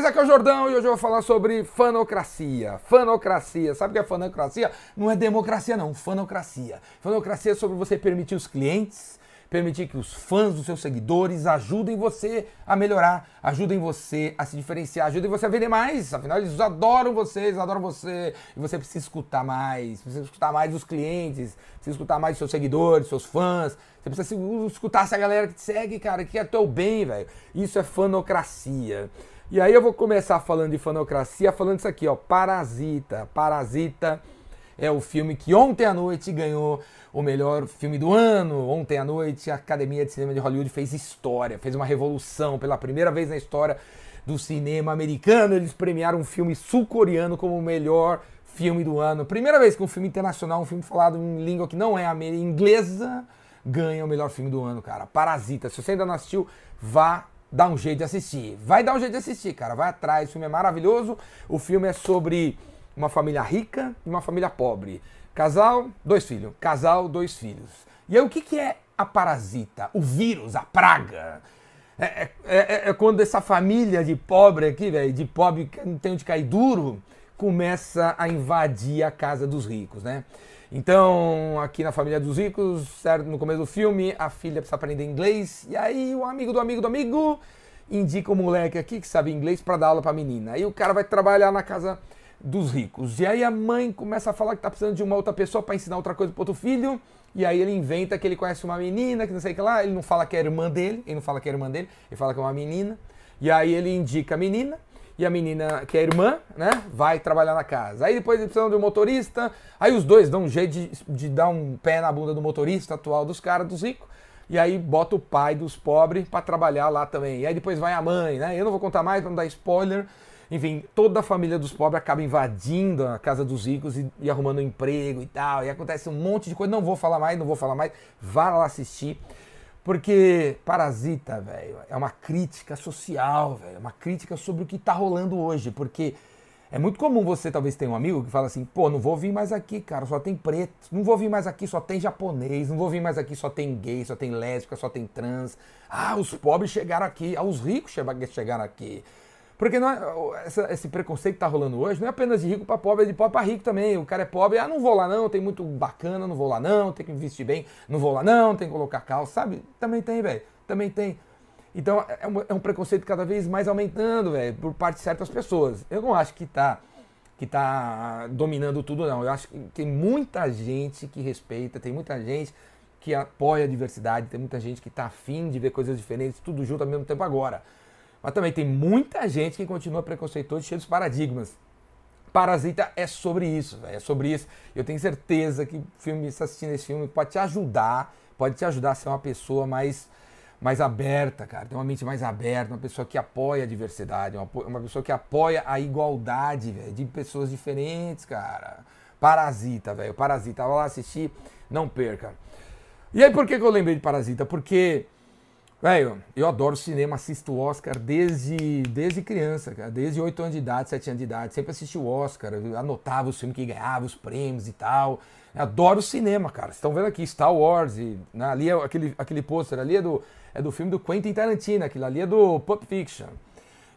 beleza? Aqui é o Jordão e hoje eu vou falar sobre fanocracia. Fanocracia. Sabe o que é fanocracia? Não é democracia, não. Fanocracia. Fanocracia é sobre você permitir os clientes, permitir que os fãs dos seus seguidores ajudem você a melhorar, ajudem você a se diferenciar, ajudem você a vender mais. Afinal, eles adoram vocês, adoram você. E você precisa escutar mais, precisa escutar mais os clientes, precisa escutar mais os seus seguidores, seus fãs. Você precisa escutar essa galera que te segue, cara, que é teu bem, velho. Isso é fanocracia. E aí eu vou começar falando de fanocracia, falando isso aqui, ó, Parasita. Parasita é o filme que ontem à noite ganhou o melhor filme do ano. Ontem à noite a Academia de Cinema de Hollywood fez história, fez uma revolução pela primeira vez na história do cinema americano. Eles premiaram um filme sul-coreano como o melhor filme do ano. Primeira vez que um filme internacional, um filme falado em língua que não é a inglesa, ganha o melhor filme do ano, cara. Parasita. Se você ainda não assistiu, vá dá um jeito de assistir. Vai dar um jeito de assistir, cara. Vai atrás. O filme é maravilhoso. O filme é sobre uma família rica e uma família pobre. Casal, dois filhos. Casal, dois filhos. E aí, o que, que é a parasita? O vírus, a praga? É, é, é, é quando essa família de pobre aqui, velho, de pobre que não tem onde cair duro, começa a invadir a casa dos ricos, né? Então, aqui na família dos ricos, certo? No começo do filme, a filha precisa aprender inglês. E aí, o amigo do amigo do amigo indica o moleque aqui que sabe inglês para dar aula para a menina. Aí o cara vai trabalhar na casa dos ricos. E aí a mãe começa a falar que tá precisando de uma outra pessoa para ensinar outra coisa pro outro filho. E aí ele inventa que ele conhece uma menina, que não sei o que lá. Ele não fala que é irmã dele, ele não fala que é irmã dele, ele fala que é uma menina. E aí ele indica a menina e a menina, que é irmã, né, vai trabalhar na casa. Aí depois eles precisam de um motorista, aí os dois dão um jeito de, de dar um pé na bunda do motorista atual dos caras, dos ricos, e aí bota o pai dos pobres para trabalhar lá também. E aí depois vai a mãe, né? Eu não vou contar mais para não dar spoiler. Enfim, toda a família dos pobres acaba invadindo a casa dos ricos e, e arrumando um emprego e tal. E acontece um monte de coisa. Não vou falar mais, não vou falar mais. Vá lá assistir. Porque Parasita, velho, é uma crítica social, velho, é uma crítica sobre o que tá rolando hoje, porque é muito comum você talvez ter um amigo que fala assim, pô, não vou vir mais aqui, cara, só tem preto, não vou vir mais aqui, só tem japonês, não vou vir mais aqui, só tem gay, só tem lésbica, só tem trans. Ah, os pobres chegaram aqui, ah, os ricos chegaram aqui. Porque é, essa, esse preconceito que tá rolando hoje não é apenas de rico para pobre, é de pobre para rico também. O cara é pobre, ah, não vou lá não, tem muito bacana, não vou lá não, tem que investir bem, não vou lá não, tem que colocar calça, sabe? Também tem, velho, também tem. Então é um, é um, preconceito cada vez mais aumentando, velho, por parte de certas pessoas. Eu não acho que tá, que tá dominando tudo, não. Eu acho que tem muita gente que respeita, tem muita gente que apoia a diversidade, tem muita gente que tá afim de ver coisas diferentes, tudo junto ao mesmo tempo agora. Mas também tem muita gente que continua preconceituoso, cheio dos paradigmas. Parasita é sobre isso, véio, é sobre isso. Eu tenho certeza que filme, assistindo esse filme pode te ajudar, pode te ajudar a ser uma pessoa mais, mais aberta, cara. Ter uma mente mais aberta, uma pessoa que apoia a diversidade, uma, uma pessoa que apoia a igualdade, de pessoas diferentes, cara. Parasita, velho, Parasita. Vai lá assistir, não perca. E aí por que, que eu lembrei de Parasita? Porque Velho, eu adoro cinema, assisto Oscar desde, desde criança, cara. Desde 8 anos de idade, 7 anos de idade. Sempre assisti o Oscar, anotava os filmes que ganhava, os prêmios e tal. Eu adoro cinema, cara. Vocês estão vendo aqui Star Wars, e, né, ali é aquele, aquele pôster ali é do, é do filme do Quentin Tarantino, aquilo ali é do Pulp Fiction.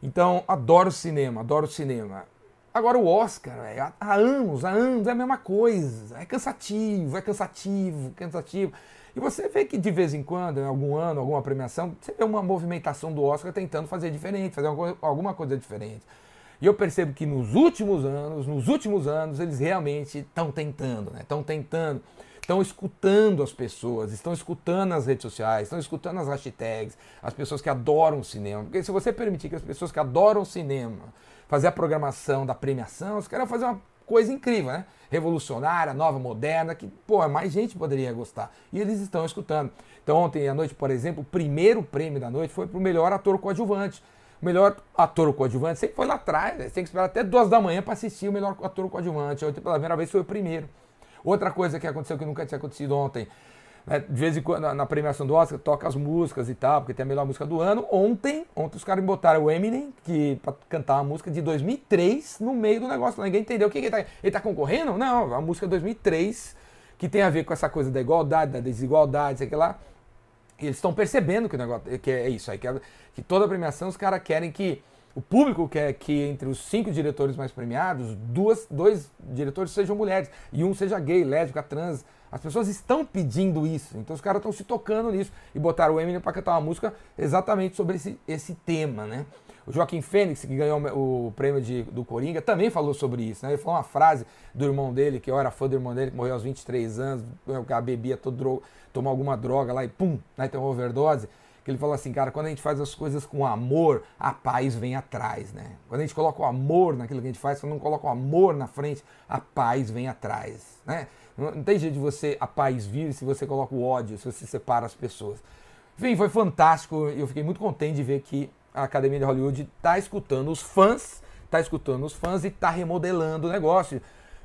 Então, adoro cinema, adoro cinema. Agora o Oscar, véio, há anos, há anos é a mesma coisa. É cansativo, é cansativo, cansativo. E você vê que de vez em quando, em algum ano, alguma premiação, você vê uma movimentação do Oscar tentando fazer diferente, fazer alguma coisa diferente. E eu percebo que nos últimos anos, nos últimos anos, eles realmente estão tentando, né? Estão tentando, estão escutando as pessoas, estão escutando as redes sociais, estão escutando as hashtags, as pessoas que adoram o cinema. Porque se você permitir que as pessoas que adoram o cinema fazer a programação da premiação, os caras fazer uma coisa incrível, né? Revolucionária, nova, moderna, que, pô, mais gente poderia gostar. E eles estão escutando. Então, ontem à noite, por exemplo, o primeiro prêmio da noite foi para o melhor ator coadjuvante. O melhor ator coadjuvante sempre foi lá atrás, né? você tem que esperar até duas da manhã para assistir o melhor ator coadjuvante. Ontem, pela primeira vez, foi o primeiro. Outra coisa que aconteceu que nunca tinha acontecido ontem né, de vez em quando, na premiação do Oscar, toca as músicas e tal, porque tem a melhor música do ano. Ontem, ontem os caras botaram o Eminem, que para cantar uma música de 2003 no meio do negócio. Ninguém entendeu o que, que ele, tá, ele tá concorrendo? Não, a música de 2003, que tem a ver com essa coisa da igualdade, da desigualdade, sei lá. E eles estão percebendo que o negócio que é isso aí, que, é, que toda premiação os caras querem que o público quer que entre os cinco diretores mais premiados, duas, dois diretores sejam mulheres e um seja gay, lésbica, trans. As pessoas estão pedindo isso, então os caras estão se tocando nisso e botaram o Eminem para cantar uma música exatamente sobre esse, esse tema, né? O Joaquim Fênix, que ganhou o prêmio de, do Coringa, também falou sobre isso, né? Ele falou uma frase do irmão dele, que eu era fã do irmão dele, que morreu aos 23 anos, que bebia, todo, tomou alguma droga lá e pum, né? tem uma overdose que ele falou assim, cara, quando a gente faz as coisas com amor, a paz vem atrás, né? Quando a gente coloca o amor naquilo que a gente faz, quando não coloca o amor na frente, a paz vem atrás, né? Não tem jeito de você, a paz vir se você coloca o ódio, se você separa as pessoas. Enfim, foi fantástico eu fiquei muito contente de ver que a Academia de Hollywood está escutando os fãs, está escutando os fãs e está remodelando o negócio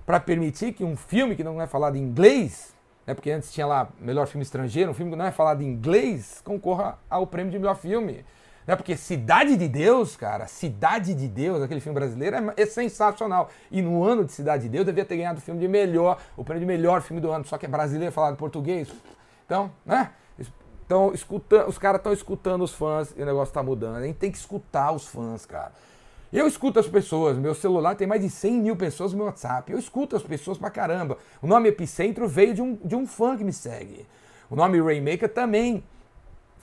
para permitir que um filme que não é falado em inglês né, porque antes tinha lá melhor filme estrangeiro, um filme que não é falado em inglês, concorra ao prêmio de melhor filme. Né, porque Cidade de Deus, cara, Cidade de Deus, aquele filme brasileiro, é, é sensacional. E no ano de Cidade de Deus devia ter ganhado o filme de melhor, o prêmio de melhor filme do ano, só que é brasileiro falado português. Então, né? Então, escuta, os caras estão escutando os fãs e o negócio está mudando. A gente tem que escutar os fãs, cara. Eu escuto as pessoas, meu celular tem mais de 100 mil pessoas no meu WhatsApp. Eu escuto as pessoas pra caramba. O nome Epicentro veio de um, de um fã que me segue. O nome Rainmaker também.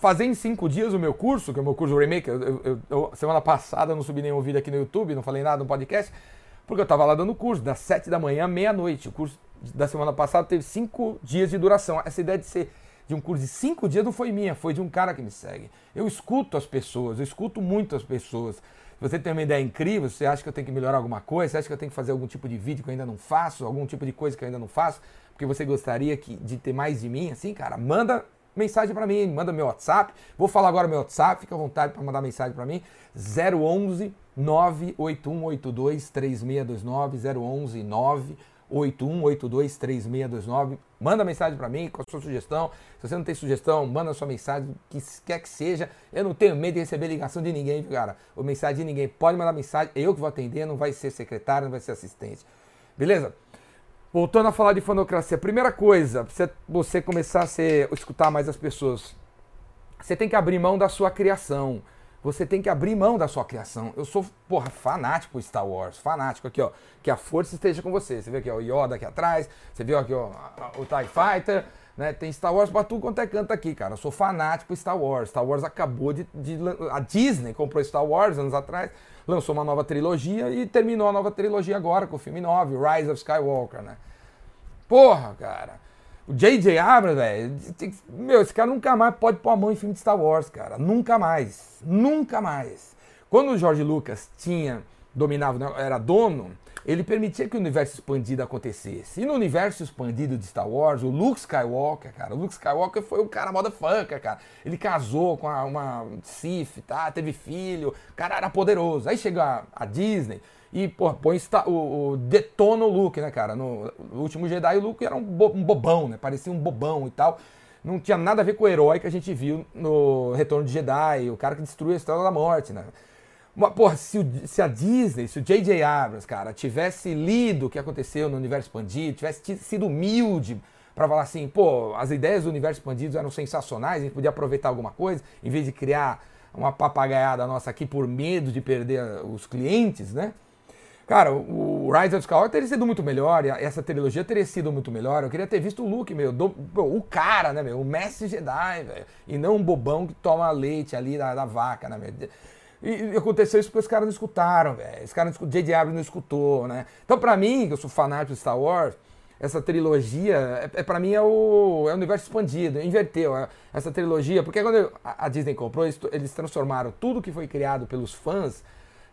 Fazer em cinco dias o meu curso, que é o meu curso Rainmaker, eu, eu, eu, semana passada eu não subi nenhum vídeo aqui no YouTube, não falei nada no podcast, porque eu tava lá dando curso, das 7 da manhã à meia-noite. O curso da semana passada teve cinco dias de duração. Essa ideia de ser de um curso de cinco dias não foi minha, foi de um cara que me segue. Eu escuto as pessoas, eu escuto muito as pessoas você tem uma ideia incrível, você acha que eu tenho que melhorar alguma coisa, você acha que eu tenho que fazer algum tipo de vídeo que eu ainda não faço, algum tipo de coisa que eu ainda não faço, porque você gostaria que, de ter mais de mim, assim, cara, manda mensagem para mim, manda meu WhatsApp. Vou falar agora meu WhatsApp, fica à vontade para mandar mensagem para mim. 011 98182 3629 011 9 81823629. Manda mensagem para mim com a sua sugestão. Se você não tem sugestão, manda a sua mensagem, que quer que seja. Eu não tenho medo de receber ligação de ninguém, cara. Ou mensagem de ninguém. Pode mandar mensagem, eu que vou atender, não vai ser secretário, não vai ser assistente. Beleza? Voltando a falar de fanocracia. Primeira coisa, para você começar a ser, escutar mais as pessoas, você tem que abrir mão da sua criação você tem que abrir mão da sua criação. Eu sou, porra, fanático Star Wars, fanático aqui, ó. Que a força esteja com você. Você vê aqui, ó, o Yoda aqui atrás, você viu aqui, ó, o TIE Fighter, né? Tem Star Wars pra tudo quanto é canto aqui, cara. Eu sou fanático Star Wars. Star Wars acabou de, de. A Disney comprou Star Wars anos atrás, lançou uma nova trilogia e terminou a nova trilogia agora com o filme 9, Rise of Skywalker, né? Porra, cara. O J.J. Abrams, velho, meu, esse cara nunca mais pode pôr a mão em filme de Star Wars, cara. Nunca mais. Nunca mais. Quando o George Lucas tinha, dominava, era dono, ele permitia que o universo expandido acontecesse. E no universo expandido de Star Wars, o Luke Skywalker, cara, o Luke Skywalker foi um cara motherfucker, cara. Ele casou com uma Sith, tá? Teve filho, o cara era poderoso. Aí chega a, a Disney, e, pô, põe o, o, detona o Luke, né, cara? No, no, último Jedi, o Luke era um, bo, um, bobão, né? Parecia um bobão e tal. Não tinha nada a ver com o herói que a gente viu no Retorno de Jedi, o cara que destruiu a Estrela da Morte, né? Uma, porra, se, o, se, a Disney, se o J.J. Abrams, cara, tivesse lido o que aconteceu no universo expandido, tivesse sido humilde para falar assim, pô, as ideias do universo expandido eram sensacionais, a gente podia aproveitar alguma coisa, em vez de criar uma papagaiada nossa aqui por medo de perder os clientes, né? Cara, o Rise of Skywalker teria sido muito melhor, essa trilogia teria sido muito melhor. Eu queria ter visto o Luke, meu, do, o cara, né, meu, o mestre Jedi, velho. E não um bobão que toma leite ali da, da vaca, né, meu. E, aconteceu isso porque os caras não escutaram, velho. Os caras não J.J. Abrams não escutou, né. Então, pra mim, que eu sou fanático de Star Wars, essa trilogia, é, é para mim é o, é o universo expandido, inverteu é, essa trilogia, porque quando a, a Disney comprou, eles, eles transformaram tudo que foi criado pelos fãs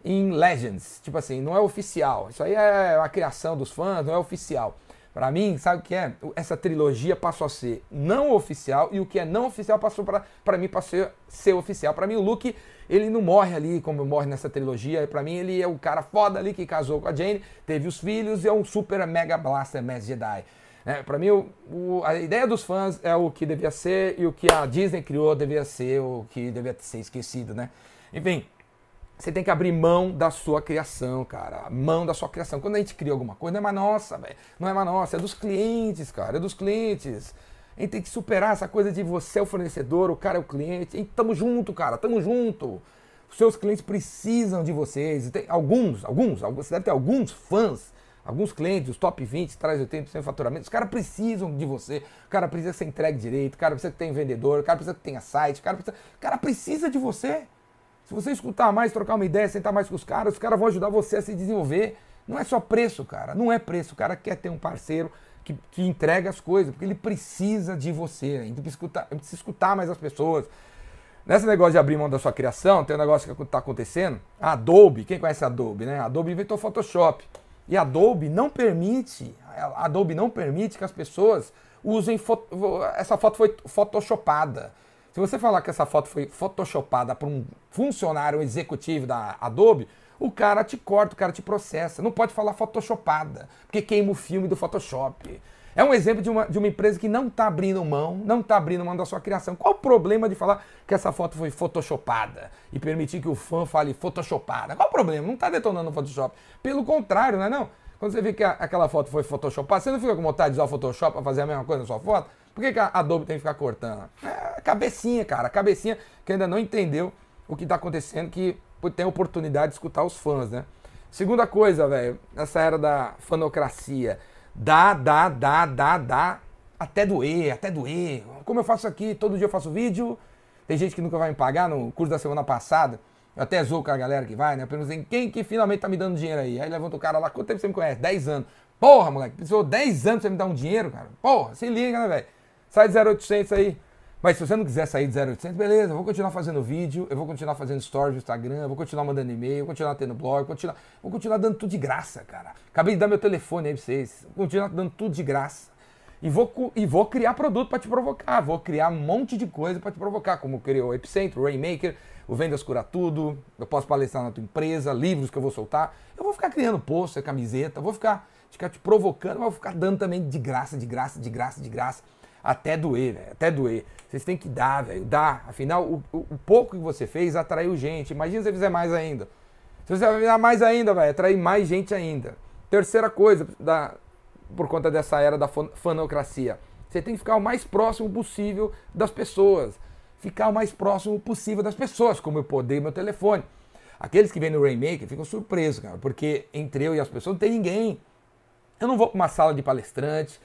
em Legends. Tipo assim, não é oficial. Isso aí é a criação dos fãs, não é oficial. Para mim, sabe o que é? Essa trilogia passou a ser não oficial e o que é não oficial passou para mim para ser, ser oficial. Para mim, o Luke, ele não morre ali como morre nessa trilogia. Para mim, ele é o cara foda ali que casou com a Jane, teve os filhos e é um super mega blaster Mass Jedi. É, para mim, o, o, a ideia dos fãs é o que devia ser e o que a Disney criou devia ser o que devia ser esquecido, né? Enfim, você tem que abrir mão da sua criação, cara. Mão da sua criação. Quando a gente cria alguma coisa, não é mais nossa, velho. Não é mais nossa, é dos clientes, cara. É dos clientes. A gente tem que superar essa coisa de você é o fornecedor, o cara é o cliente. E tamo junto, cara. Tamo junto. Os seus clientes precisam de vocês. Tem alguns, alguns, você deve ter alguns fãs, alguns clientes, os top 20, traz 80% de faturamento. Os caras precisam de você. O cara precisa você entregue direito, o cara precisa que tenha vendedor, o cara precisa que tenha site, o cara precisa, o cara precisa de você. Se você escutar mais, trocar uma ideia, sentar mais com os caras, os caras vão ajudar você a se desenvolver. Não é só preço, cara. Não é preço. O cara quer ter um parceiro que, que entrega as coisas, porque ele precisa de você. A gente precisa escutar, precisa escutar mais as pessoas. Nesse negócio de abrir mão da sua criação, tem um negócio que está acontecendo. A Adobe, quem conhece a Adobe, né? A Adobe inventou Photoshop. E a Adobe não permite, a Adobe não permite que as pessoas usem essa foto foi photoshopada. Se você falar que essa foto foi photoshopada por um funcionário executivo da Adobe, o cara te corta, o cara te processa. Não pode falar photoshopada, porque queima o filme do Photoshop. É um exemplo de uma, de uma empresa que não está abrindo mão, não está abrindo mão da sua criação. Qual o problema de falar que essa foto foi photoshopada e permitir que o fã fale photoshopada? Qual o problema? Não está detonando o Photoshop. Pelo contrário, não é não? Quando você vê que a, aquela foto foi photoshopada, você não fica com vontade de usar o Photoshop para fazer a mesma coisa na sua foto? Por que, que a Adobe tem que ficar cortando? É cabecinha, cara. A cabecinha que ainda não entendeu o que está acontecendo, que tem a oportunidade de escutar os fãs, né? Segunda coisa, velho, nessa era da fanocracia. Dá, dá, dá, dá, dá. Até doer, até doer. Como eu faço aqui, todo dia eu faço vídeo. Tem gente que nunca vai me pagar no curso da semana passada. Eu até zoo com a galera que vai, né? Perguntei quem que finalmente tá me dando dinheiro aí. Aí levanta o cara lá, quanto tempo você me conhece? 10 anos. Porra, moleque, precisou 10 anos pra você me dar um dinheiro, cara. Porra, se liga, né, velho? Sai de 0800 aí. Mas se você não quiser sair de 0800, beleza, eu vou continuar fazendo vídeo, eu vou continuar fazendo stories no Instagram, eu vou continuar mandando e-mail, vou continuar tendo blog, continuar, vou continuar dando tudo de graça, cara. Acabei de dar meu telefone aí pra vocês, vou continuar dando tudo de graça. E vou, e vou criar produto para te provocar, vou criar um monte de coisa para te provocar, como criou o Epicentro, o Rainmaker, o Vendas Cura Tudo, eu posso palestrar na tua empresa, livros que eu vou soltar. Eu vou ficar criando pôster, camiseta, vou ficar, ficar te provocando, vou ficar dando também de graça, de graça, de graça, de graça até doer, velho, até doer. Vocês têm que dar, velho, dar. Afinal, o, o, o, pouco que você fez atraiu gente. Imagina se você fizer mais ainda. Se você fizer mais ainda, vai atrair mais gente ainda. Terceira coisa, da, por conta dessa era da fanocracia, você tem que ficar o mais próximo possível das pessoas. Ficar o mais próximo possível das pessoas, como eu poder meu telefone. Aqueles que vêm no Rainmaker ficam surpresos, cara, porque entre eu e as pessoas não tem ninguém. Eu não vou para uma sala de palestrantes,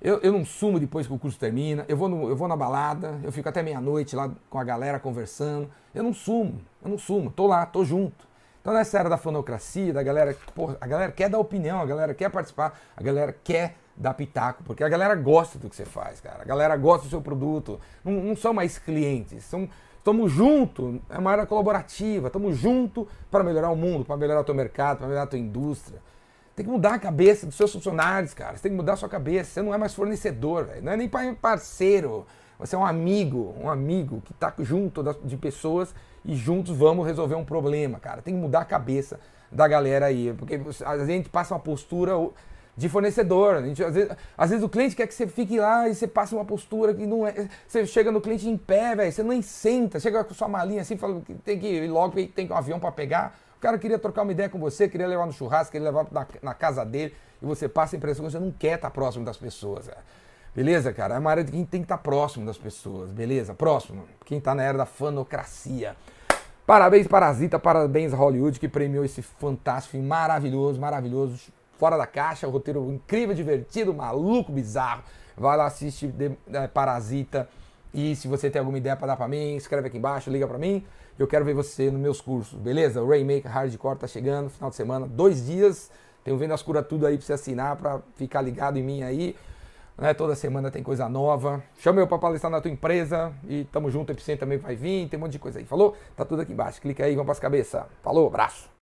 eu, eu não sumo depois que o curso termina, eu vou, no, eu vou na balada, eu fico até meia-noite lá com a galera conversando. Eu não sumo, eu não sumo, tô lá, tô junto. Então nessa era da fonocracia, da galera, porra, a galera quer dar opinião, a galera quer participar, a galera quer dar pitaco, porque a galera gosta do que você faz, cara. A galera gosta do seu produto. Não, não são mais clientes, são estamos junto, é uma era colaborativa, estamos junto para melhorar o mundo, para melhorar o teu mercado, para melhorar a tua indústria. Tem que mudar a cabeça dos seus funcionários, cara. Você tem que mudar a sua cabeça. Você não é mais fornecedor, não é nem parceiro. Você é um amigo, um amigo que está junto de pessoas e juntos vamos resolver um problema, cara. Tem que mudar a cabeça da galera aí, porque a gente passa uma postura de fornecedor. Gente, às, vezes, às, vezes, o cliente quer que você fique lá e você passa uma postura que não é. Você chega no cliente em pé, velho, você nem senta, chega com sua malinha assim, fala que tem que ir logo, tem um avião para pegar. O cara queria trocar uma ideia com você, queria levar no churrasco, queria levar na, na casa dele, e você passa a impressão que você não quer estar próximo das pessoas. Cara. Beleza, cara? É uma área de quem tem que estar próximo das pessoas, beleza? Próximo. Quem está na era da fanocracia. Parabéns, Parasita, parabéns, Hollywood, que premiou esse fantástico e maravilhoso, maravilhoso, fora da caixa, roteiro incrível, divertido, maluco, bizarro. Vai lá, assiste é, Parasita. E se você tem alguma ideia para dar para mim, escreve aqui embaixo, liga para mim. Eu quero ver você nos meus cursos, beleza? O Rainmaker Hardcore tá chegando, final de semana, dois dias. Tenho vendo as curas tudo aí para você assinar, para ficar ligado em mim aí. Né? Toda semana tem coisa nova. Chama eu para palestrar na tua empresa e tamo junto, o Epicentro também vai vir, tem um monte de coisa aí. Falou? Tá tudo aqui embaixo. Clica aí, vamos para as cabeças. Falou, abraço.